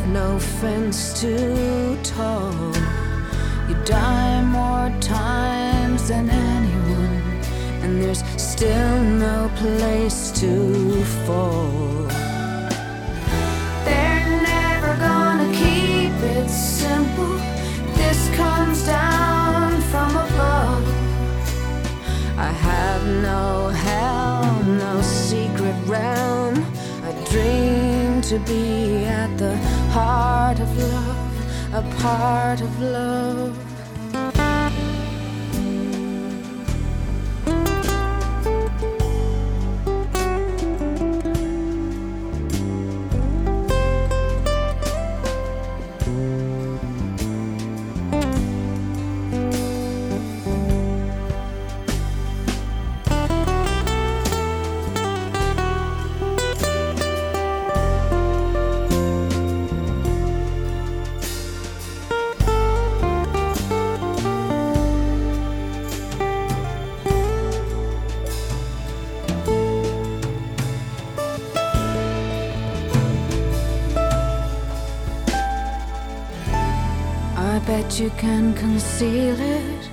have no fence to toe. You die more times than anyone, and there's still no place to fall. They're never gonna keep it simple. This comes down from above. I have no hell, no secret realm. I dream to be at the part of love, a part of love. Can conceal it,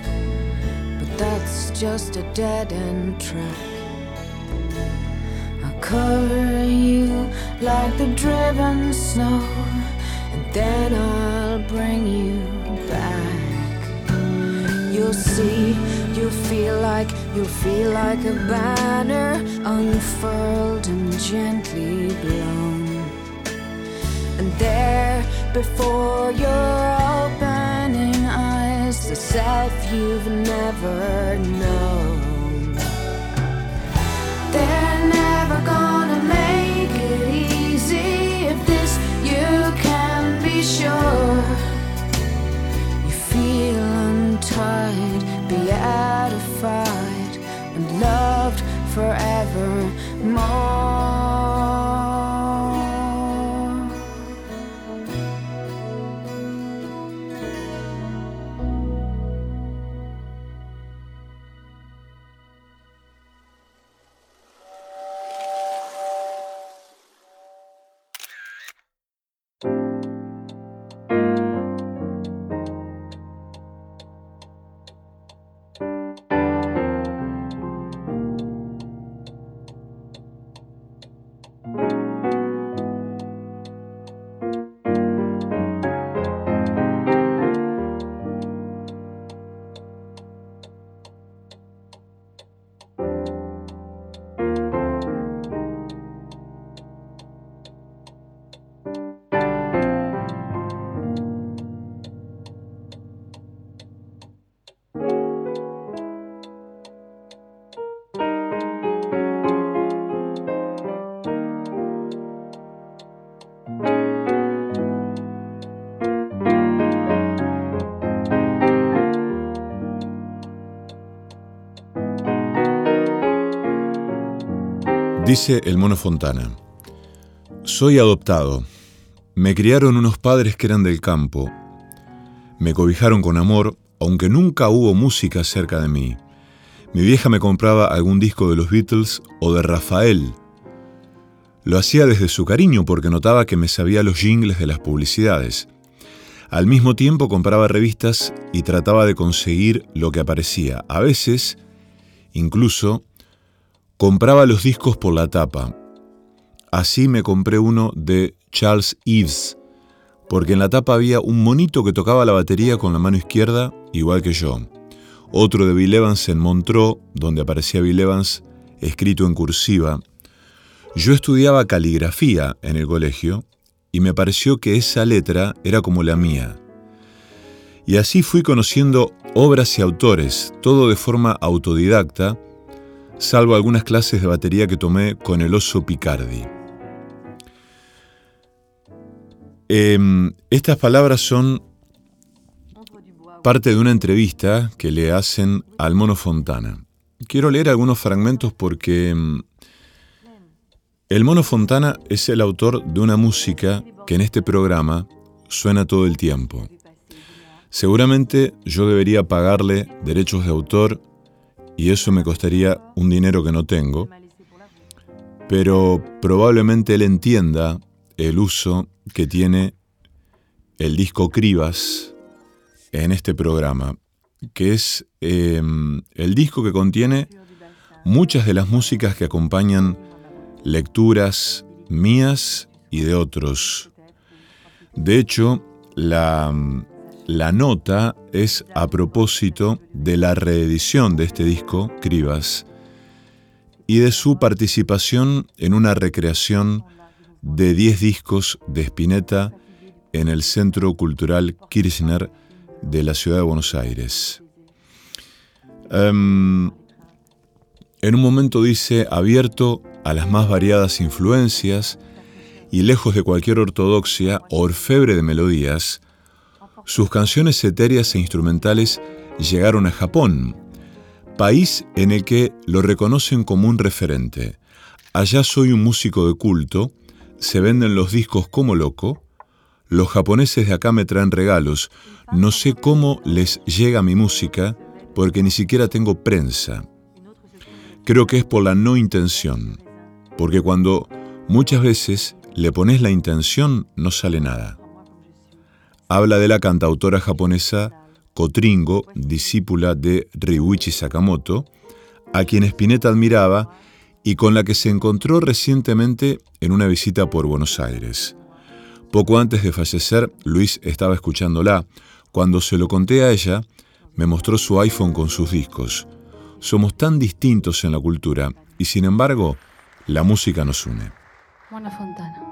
but that's just a dead end track. I'll cover you like the driven snow, and then I'll bring you back. You'll see, you'll feel like, you'll feel like a banner unfurled and gently blown. And there before your the self you've never known. They're never gonna make it easy if this you can be sure. You feel untied, beatified, and loved forevermore. Dice el mono Fontana, soy adoptado. Me criaron unos padres que eran del campo. Me cobijaron con amor, aunque nunca hubo música cerca de mí. Mi vieja me compraba algún disco de los Beatles o de Rafael. Lo hacía desde su cariño porque notaba que me sabía los jingles de las publicidades. Al mismo tiempo compraba revistas y trataba de conseguir lo que aparecía. A veces, incluso, compraba los discos por la tapa. Así me compré uno de Charles Eves, porque en la tapa había un monito que tocaba la batería con la mano izquierda, igual que yo. Otro de Bill Evans en Montreux, donde aparecía Bill Evans escrito en cursiva. Yo estudiaba caligrafía en el colegio y me pareció que esa letra era como la mía. Y así fui conociendo obras y autores, todo de forma autodidacta, salvo algunas clases de batería que tomé con el oso Picardi. Em, estas palabras son parte de una entrevista que le hacen al Mono Fontana. Quiero leer algunos fragmentos porque em, el Mono Fontana es el autor de una música que en este programa suena todo el tiempo. Seguramente yo debería pagarle derechos de autor y eso me costaría un dinero que no tengo, pero probablemente él entienda el uso que tiene el disco Cribas en este programa, que es em, el disco que contiene muchas de las músicas que acompañan lecturas mías y de otros. De hecho, la, la nota es a propósito de la reedición de este disco, Cribas, y de su participación en una recreación de 10 discos de Spinetta en el Centro Cultural Kirchner de la ciudad de Buenos Aires. Em, en un momento dice, abierto a las más variadas influencias y lejos de cualquier ortodoxia orfebre de melodías, sus canciones etéreas e instrumentales llegaron a Japón, país en el que lo reconocen como un referente. Allá soy un músico de culto, se venden los discos como loco, los japoneses de acá me traen regalos, no sé cómo les llega mi música porque ni siquiera tengo prensa. Creo que es por la no intención, porque cuando muchas veces le pones la intención no sale nada habla de la cantautora japonesa Kotringo, discípula de Ryuichi Sakamoto, a quien Spinetta admiraba y con la que se encontró recientemente en una visita por Buenos Aires. Poco antes de fallecer, Luis estaba escuchándola. Cuando se lo conté a ella, me mostró su iPhone con sus discos. Somos tan distintos en la cultura y sin embargo, la música nos une. Fontana.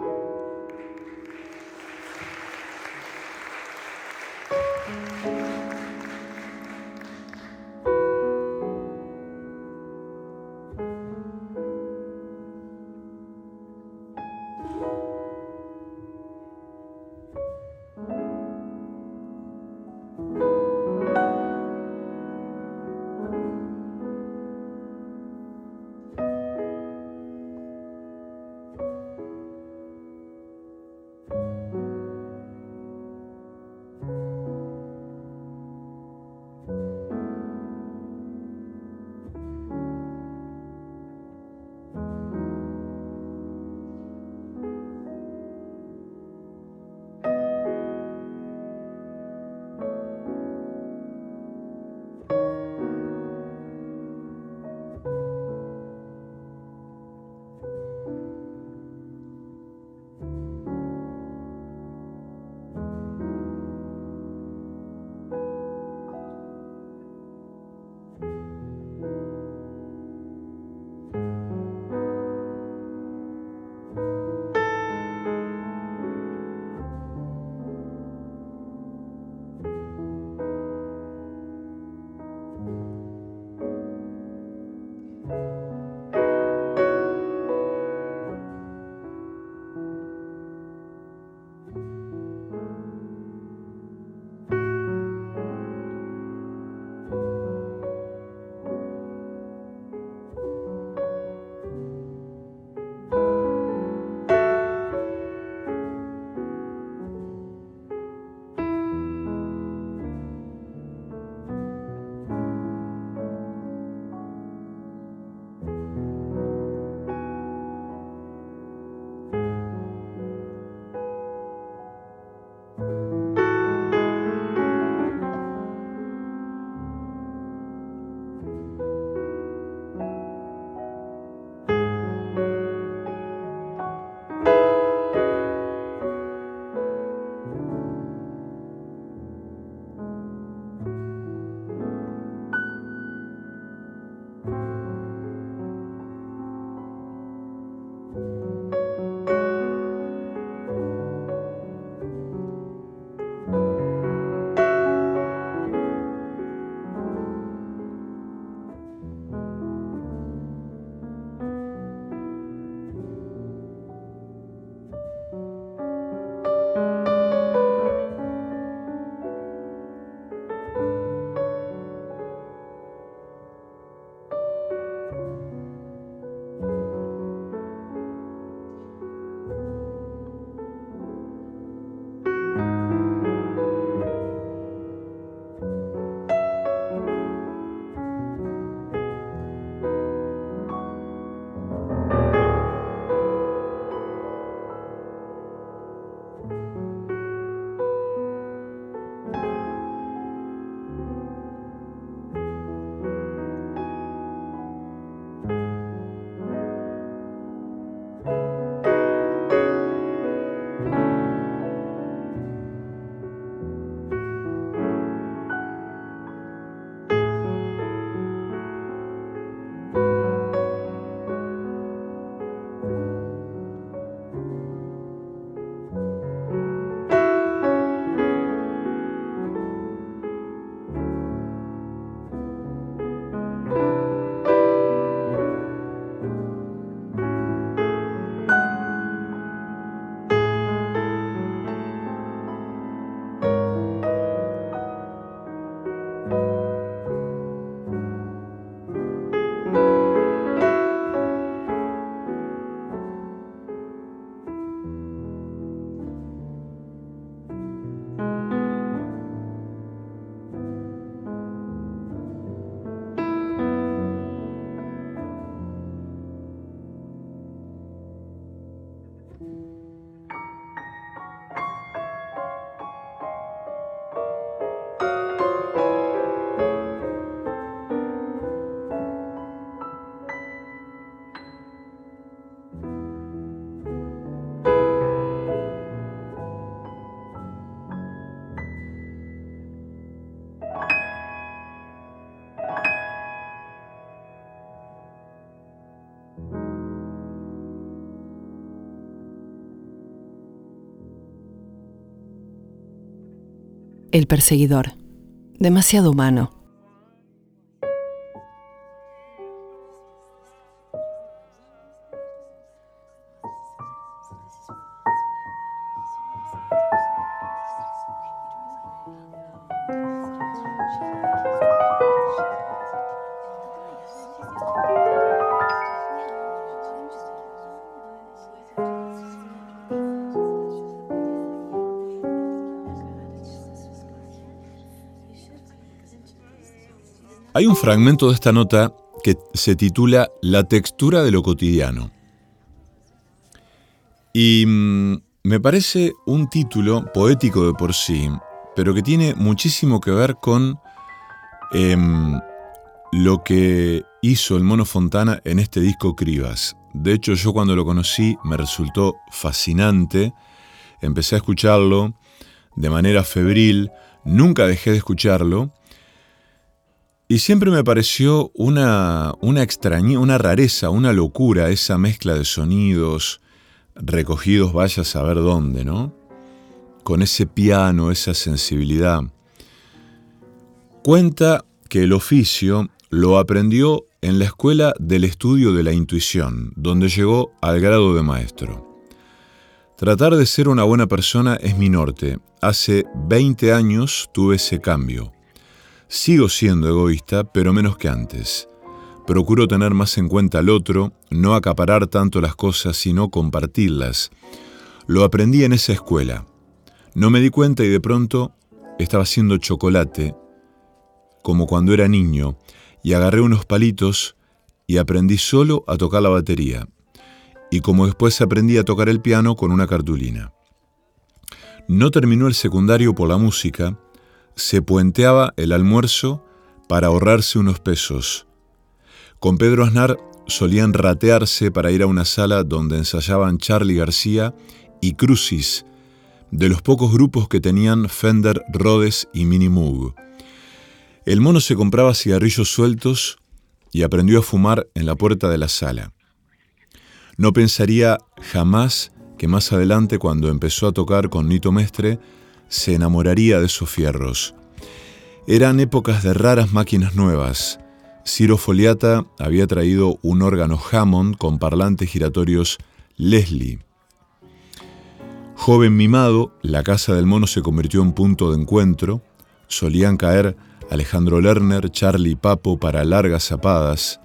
El perseguidor. Demasiado humano. Hay un fragmento de esta nota que se titula La textura de lo cotidiano. Y mm, me parece un título poético de por sí, pero que tiene muchísimo que ver con em, lo que hizo el Mono Fontana en este disco Cribas. De hecho, yo cuando lo conocí me resultó fascinante. Empecé a escucharlo de manera febril, nunca dejé de escucharlo y siempre me pareció una, una extraña, una rareza, una locura esa mezcla de sonidos recogidos vaya a saber dónde, ¿no? Con ese piano, esa sensibilidad. Cuenta que el oficio lo aprendió en la escuela del estudio de la intuición, donde llegó al grado de maestro. Tratar de ser una buena persona es mi norte. Hace 20 años tuve ese cambio. Sigo siendo egoísta, pero menos que antes. Procuro tener más en cuenta al otro, no acaparar tanto las cosas, sino compartirlas. Lo aprendí en esa escuela. No me di cuenta y de pronto estaba haciendo chocolate, como cuando era niño, y agarré unos palitos y aprendí solo a tocar la batería. Y como después aprendí a tocar el piano con una cartulina. No terminó el secundario por la música, se puenteaba el almuerzo para ahorrarse unos pesos. Con Pedro Aznar solían ratearse para ir a una sala donde ensayaban Charlie García y Crucis, de los pocos grupos que tenían Fender, Rhodes y Mini Moog. El mono se compraba cigarrillos sueltos y aprendió a fumar en la puerta de la sala. No pensaría jamás que más adelante, cuando empezó a tocar con Nito Mestre, se enamoraría de esos fierros. Eran épocas de raras máquinas nuevas. Ciro Foliata había traído un órgano Hammond con parlantes giratorios Leslie. Joven mimado, la casa del mono se convirtió en punto de encuentro. Solían caer Alejandro Lerner, Charlie y Papo para largas zapadas.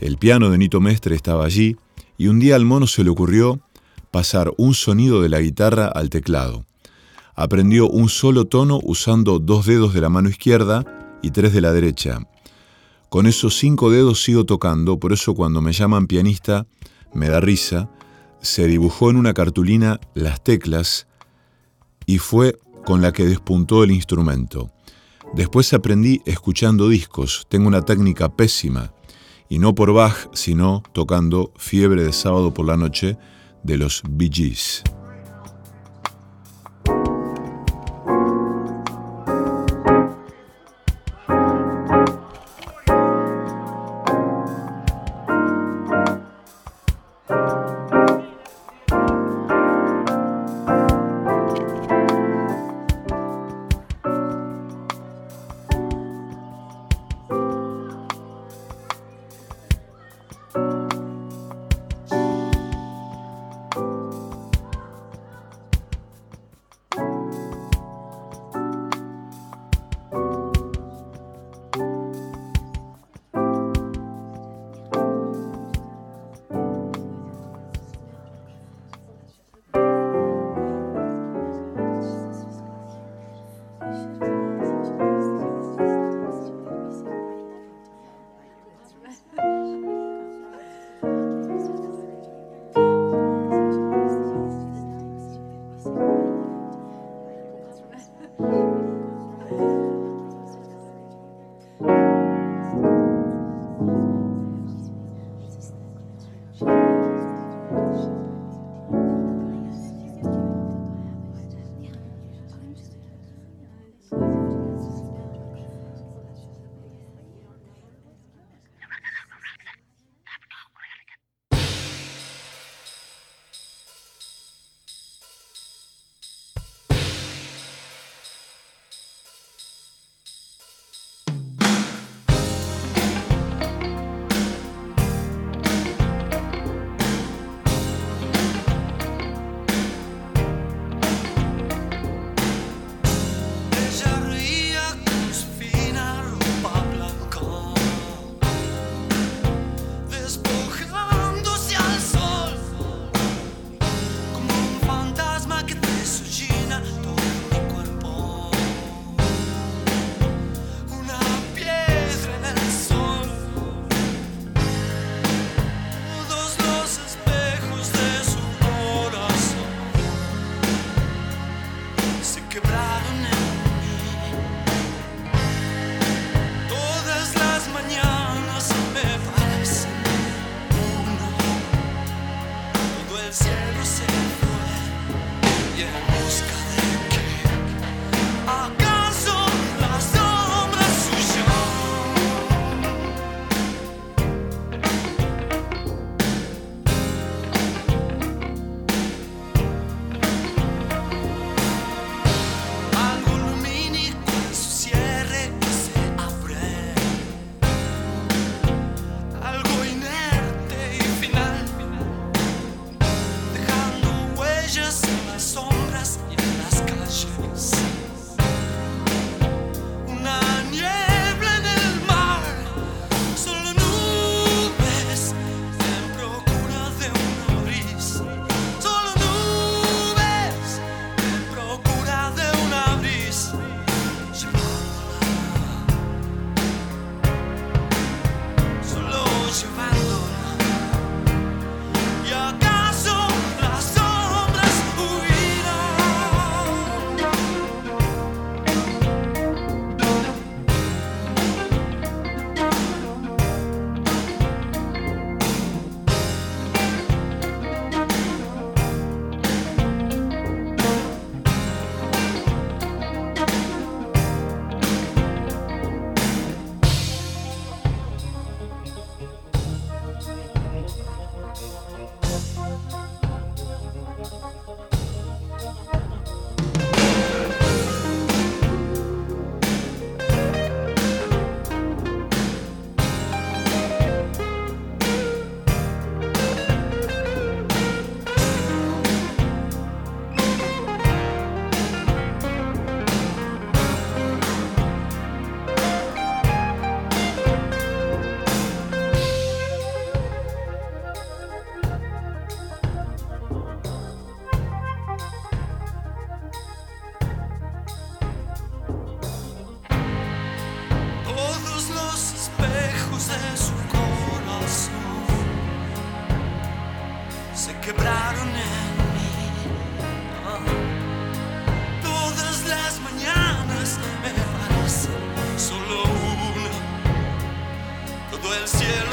El piano de Nito Mestre estaba allí y un día al mono se le ocurrió pasar un sonido de la guitarra al teclado. Aprendió un solo tono usando dos dedos de la mano izquierda y tres de la derecha. Con esos cinco dedos sigo tocando, por eso cuando me llaman pianista me da risa. Se dibujó en una cartulina las teclas y fue con la que despuntó el instrumento. Después aprendí escuchando discos, tengo una técnica pésima, y no por Bach, sino tocando Fiebre de sábado por la noche de los Bee Gees. de su corazón se quebraron en mí. Todas las mañanas me parece solo una, todo el cielo.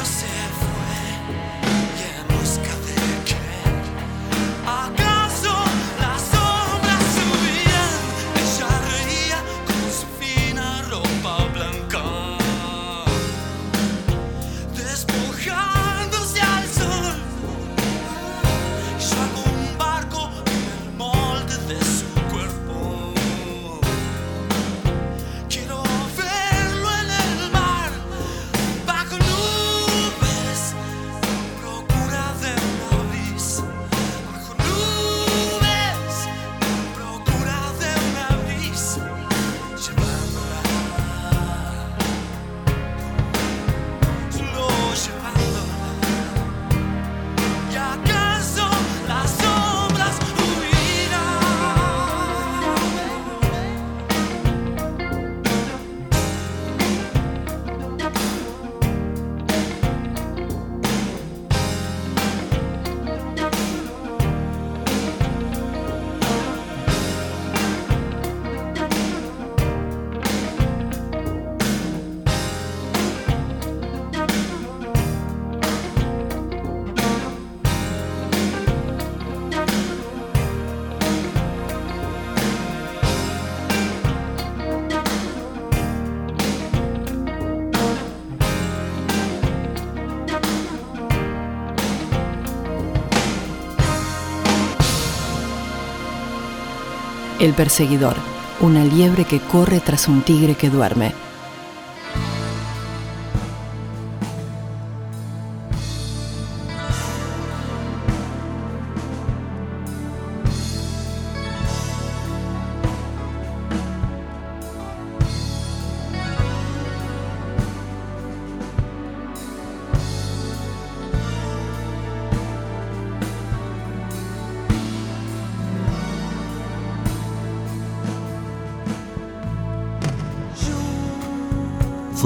Perseguidor, una liebre que corre tras un tigre que duerme.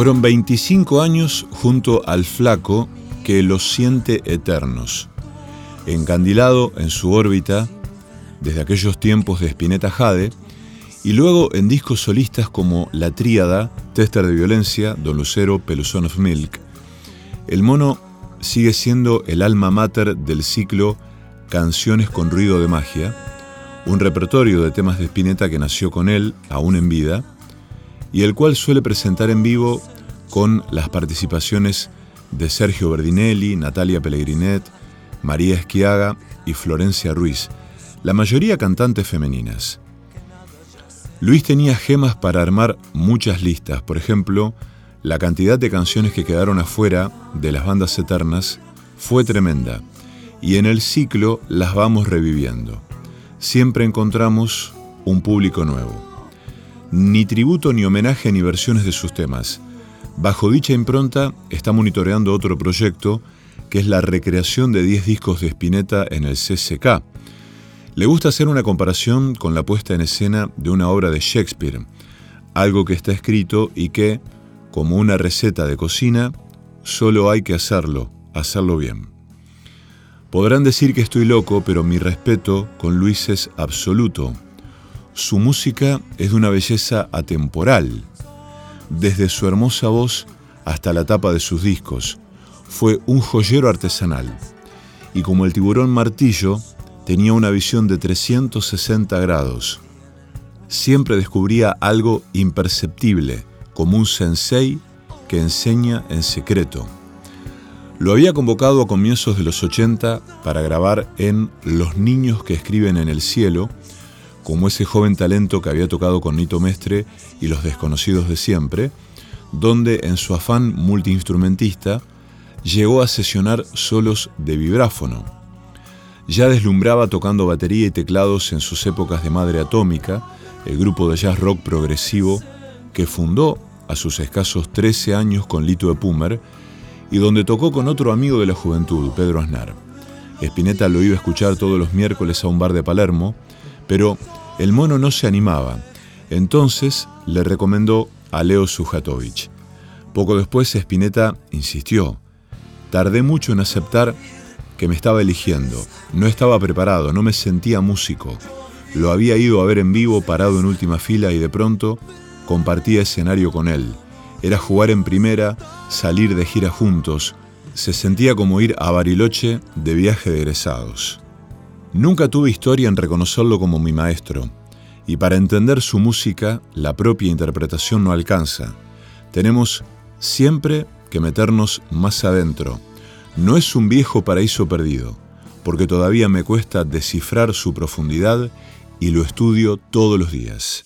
Fueron 25 años junto al flaco que los siente eternos, encandilado en su órbita desde aquellos tiempos de Spinetta Jade, y luego en discos solistas como La Tríada, Tester de Violencia, Don Lucero, Peluzón of Milk. El mono sigue siendo el alma mater del ciclo Canciones con ruido de magia, un repertorio de temas de Spinetta que nació con él, aún en vida, y el cual suele presentar en vivo con las participaciones de Sergio Berdinelli, Natalia Pellegrinet, María Esquiaga y Florencia Ruiz, la mayoría cantantes femeninas. Luis tenía gemas para armar muchas listas, por ejemplo, la cantidad de canciones que quedaron afuera de las bandas eternas fue tremenda, y en el ciclo las vamos reviviendo. Siempre encontramos un público nuevo ni tributo ni homenaje ni versiones de sus temas. Bajo dicha impronta está monitoreando otro proyecto que es la recreación de 10 discos de Spinetta en el CCK. Le gusta hacer una comparación con la puesta en escena de una obra de Shakespeare, algo que está escrito y que, como una receta de cocina, solo hay que hacerlo, hacerlo bien. Podrán decir que estoy loco, pero mi respeto con Luis es absoluto. Su música es de una belleza atemporal, desde su hermosa voz hasta la tapa de sus discos. Fue un joyero artesanal y como el tiburón martillo, tenía una visión de 360 grados. Siempre descubría algo imperceptible, como un sensei que enseña en secreto. Lo había convocado a comienzos de los 80 para grabar en Los niños que escriben en el cielo, como ese joven talento que había tocado con Nito Mestre y los desconocidos de siempre, donde en su afán multiinstrumentista llegó a sesionar solos de vibráfono. Ya deslumbraba tocando batería y teclados en sus épocas de Madre Atómica, el grupo de jazz rock progresivo que fundó a sus escasos 13 años con Lito de Pumer y donde tocó con otro amigo de la juventud, Pedro Aznar. Spinetta lo iba a escuchar todos los miércoles a un bar de Palermo, pero el mono no se animaba. Entonces le recomendó a Leo Sujatovich. Poco después Spinetta insistió. Tardé mucho en aceptar que me estaba eligiendo. No estaba preparado, no me sentía músico. Lo había ido a ver en vivo parado en última fila y de pronto compartía escenario con él. Era jugar en primera, salir de gira juntos. Se sentía como ir a Bariloche de viaje de egresados. Nunca tuve historia en reconocerlo como mi maestro, y para entender su música, la propia interpretación no alcanza. Tenemos siempre que meternos más adentro. No es un viejo paraíso perdido, porque todavía me cuesta descifrar su profundidad y lo estudio todos los días.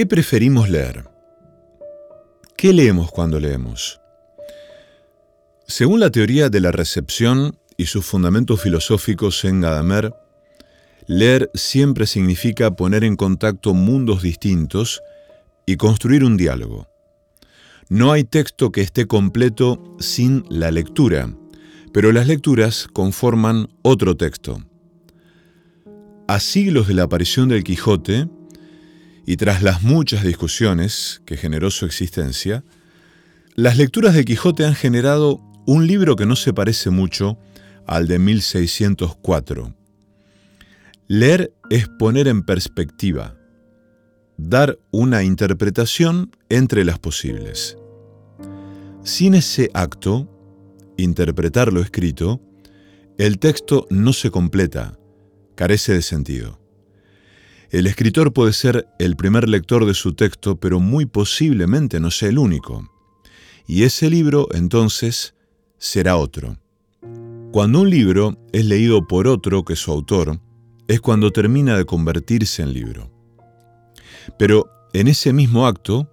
Qué preferimos leer? ¿Qué leemos cuando leemos? Según la teoría de la recepción y sus fundamentos filosóficos en Gadamer, leer siempre significa poner en contacto mundos distintos y construir un diálogo. No hay texto que esté completo sin la lectura, pero las lecturas conforman otro texto. A siglos de la aparición del Quijote, y tras las muchas discusiones que generó su existencia, las lecturas de Quijote han generado un libro que no se parece mucho al de 1604. Leer es poner en perspectiva, dar una interpretación entre las posibles. Sin ese acto, interpretar lo escrito, el texto no se completa, carece de sentido. El escritor puede ser el primer lector de su texto, pero muy posiblemente no sea el único. Y ese libro, entonces, será otro. Cuando un libro es leído por otro que su autor, es cuando termina de convertirse en libro. Pero en ese mismo acto,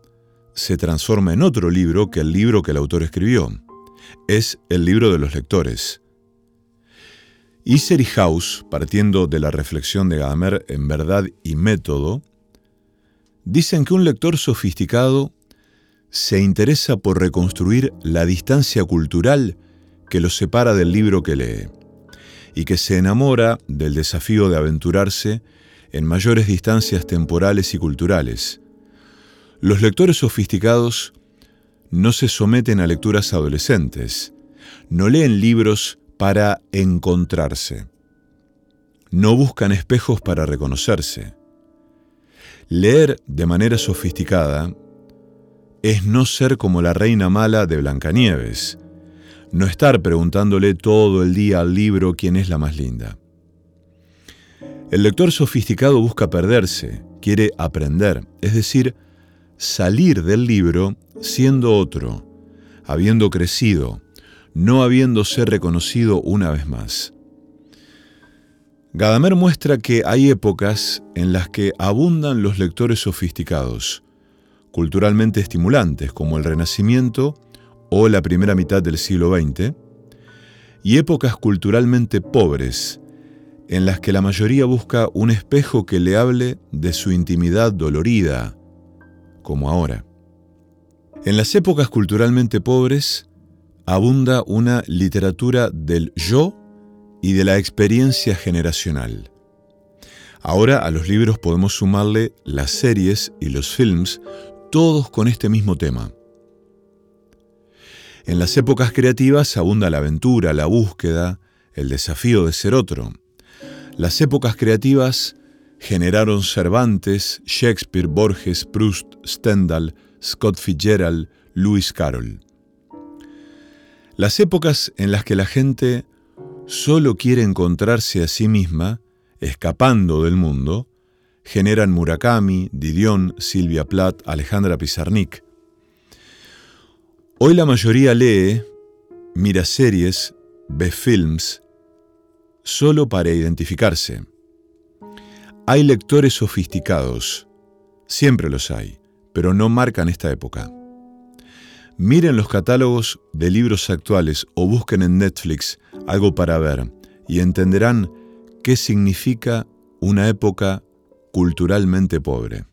se transforma en otro libro que el libro que el autor escribió. Es el libro de los lectores. Iser y House, partiendo de la reflexión de Gadamer en verdad y método, dicen que un lector sofisticado se interesa por reconstruir la distancia cultural que lo separa del libro que lee, y que se enamora del desafío de aventurarse en mayores distancias temporales y culturales. Los lectores sofisticados no se someten a lecturas adolescentes, no leen libros para encontrarse. No buscan espejos para reconocerse. Leer de manera sofisticada es no ser como la reina mala de Blancanieves, no estar preguntándole todo el día al libro quién es la más linda. El lector sofisticado busca perderse, quiere aprender, es decir, salir del libro siendo otro, habiendo crecido, no habiéndose reconocido una vez más. Gadamer muestra que hay épocas en las que abundan los lectores sofisticados, culturalmente estimulantes, como el Renacimiento o la primera mitad del siglo XX, y épocas culturalmente pobres, en las que la mayoría busca un espejo que le hable de su intimidad dolorida, como ahora. En las épocas culturalmente pobres, abunda una literatura del yo y de la experiencia generacional. Ahora a los libros podemos sumarle las series y los films, todos con este mismo tema. En las épocas creativas abunda la aventura, la búsqueda, el desafío de ser otro. Las épocas creativas generaron Cervantes, Shakespeare, Borges, Proust, Stendhal, Scott Fitzgerald, Lewis Carroll. Las épocas en las que la gente solo quiere encontrarse a sí misma, escapando del mundo, generan Murakami, Didion, Silvia Plath, Alejandra Pizarnik. Hoy la mayoría lee, mira series, ve films, solo para identificarse. Hay lectores sofisticados, siempre los hay, pero no marcan esta época. Miren los catálogos de libros actuales o busquen en Netflix algo para ver y entenderán qué significa una época culturalmente pobre.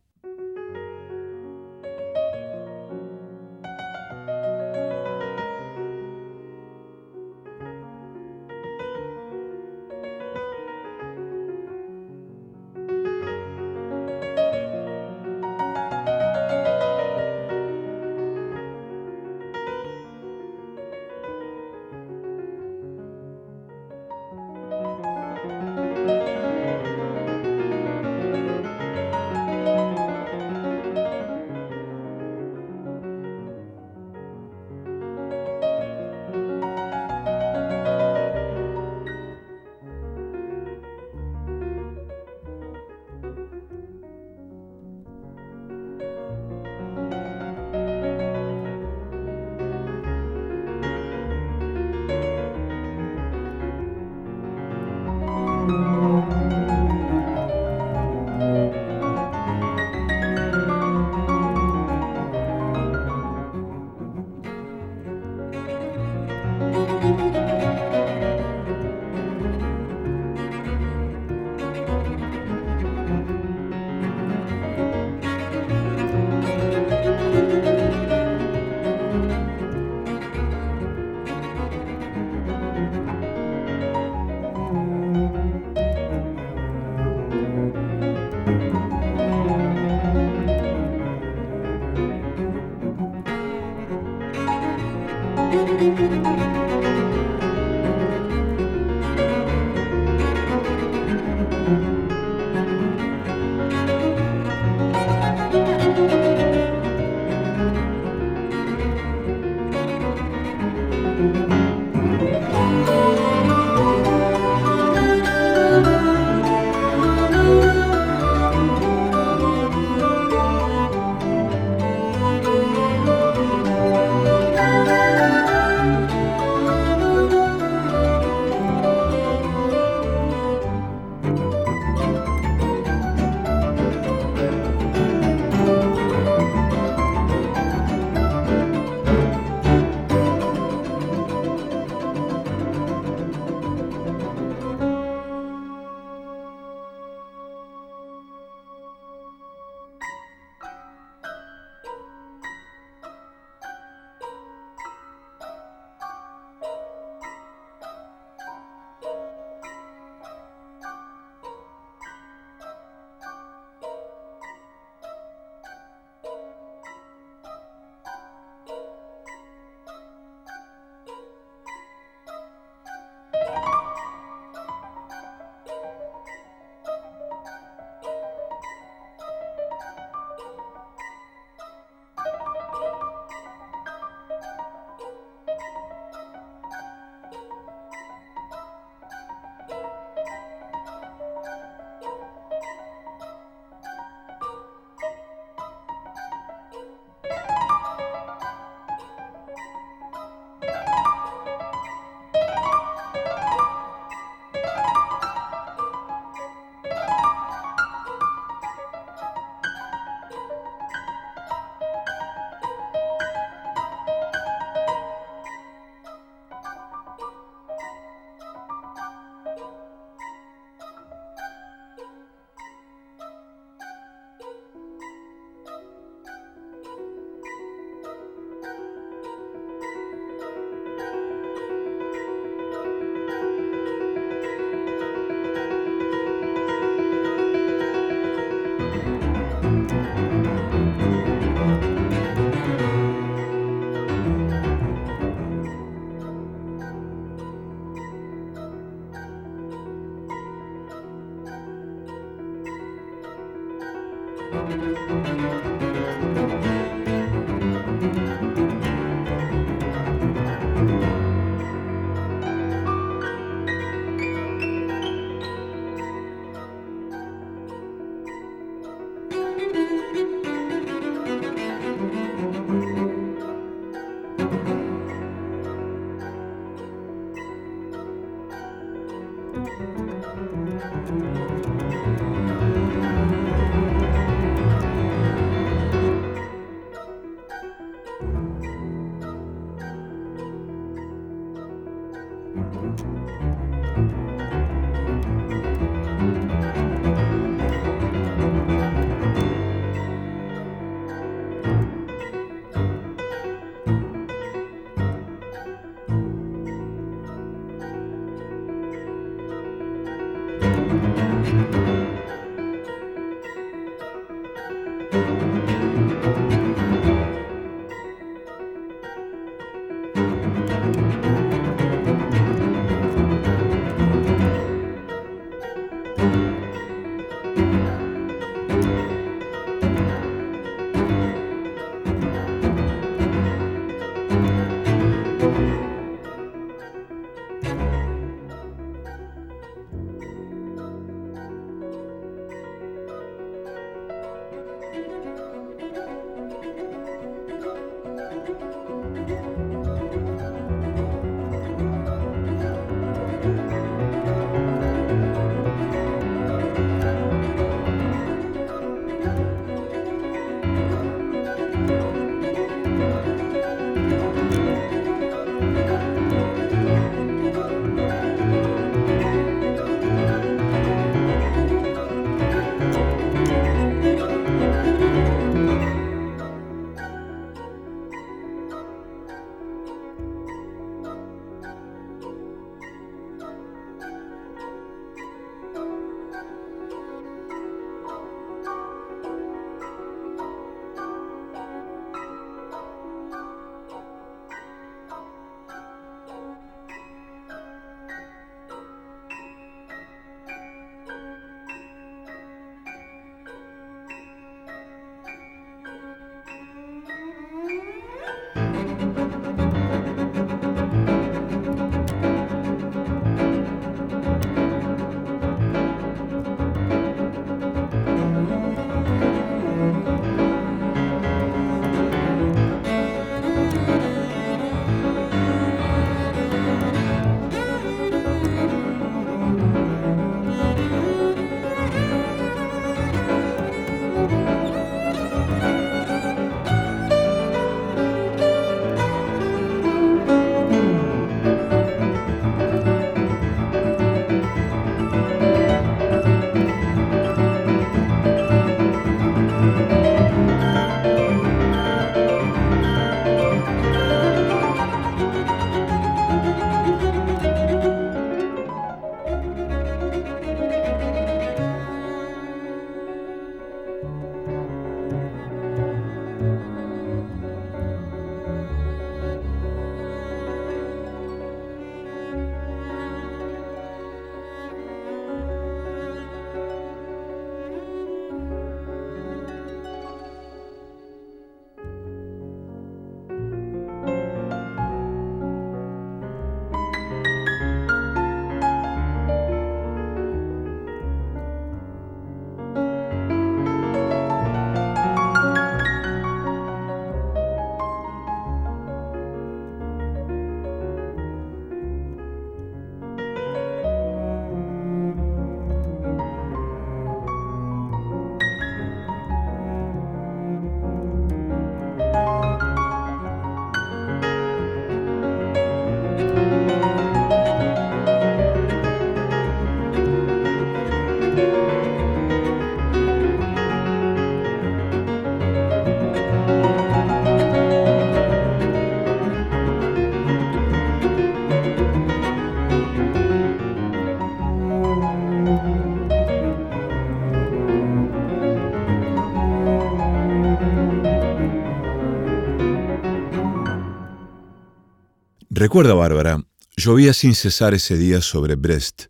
Recuerda, Bárbara, llovía sin cesar ese día sobre Brest.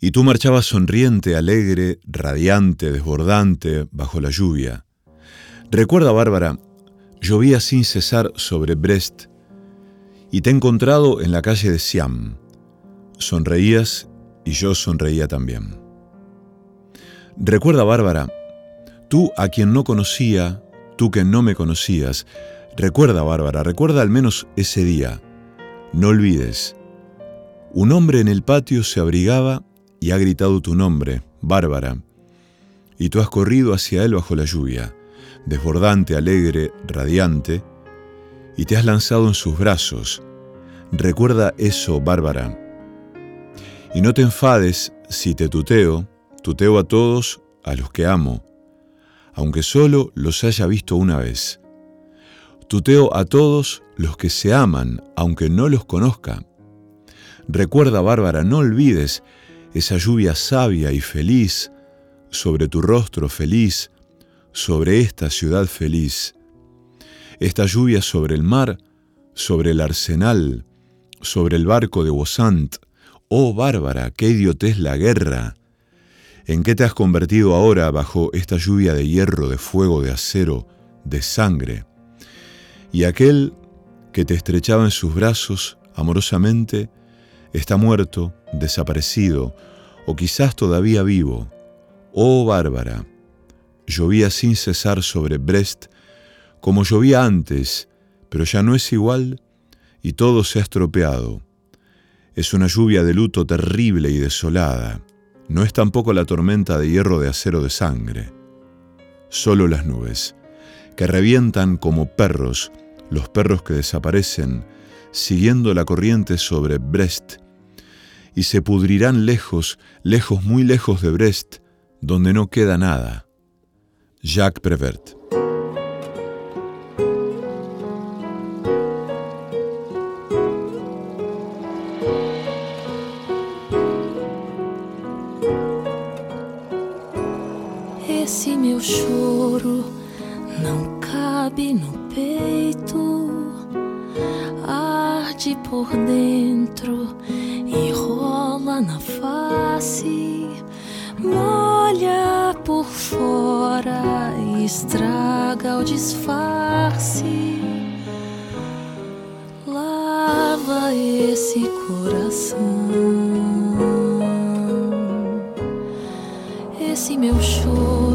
Y tú marchabas sonriente, alegre, radiante, desbordante, bajo la lluvia. Recuerda, Bárbara, llovía sin cesar sobre Brest y te he encontrado en la calle de Siam. Sonreías y yo sonreía también. Recuerda, Bárbara, tú a quien no conocía, tú que no me conocías, recuerda, Bárbara, recuerda al menos ese día. No olvides, un hombre en el patio se abrigaba y ha gritado tu nombre, Bárbara, y tú has corrido hacia él bajo la lluvia, desbordante, alegre, radiante, y te has lanzado en sus brazos. Recuerda eso, Bárbara. Y no te enfades si te tuteo, tuteo a todos a los que amo, aunque solo los haya visto una vez. Tuteo a todos los que se aman, aunque no los conozca. Recuerda, Bárbara, no olvides esa lluvia sabia y feliz sobre tu rostro feliz, sobre esta ciudad feliz. Esta lluvia sobre el mar, sobre el arsenal, sobre el barco de Bosant. Oh, Bárbara, qué idiotez la guerra. ¿En qué te has convertido ahora bajo esta lluvia de hierro, de fuego, de acero, de sangre? Y aquel que te estrechaba en sus brazos amorosamente, está muerto, desaparecido, o quizás todavía vivo. Oh Bárbara, llovía sin cesar sobre Brest, como llovía antes, pero ya no es igual y todo se ha estropeado. Es una lluvia de luto terrible y desolada. No es tampoco la tormenta de hierro de acero de sangre. Solo las nubes, que revientan como perros los perros que desaparecen siguiendo la corriente sobre Brest y se pudrirán lejos, lejos, muy lejos de Brest, donde no queda nada. Jacques Prévert. Por dentro e rola na face, molha por fora e estraga o disfarce. Lava esse coração, esse meu choro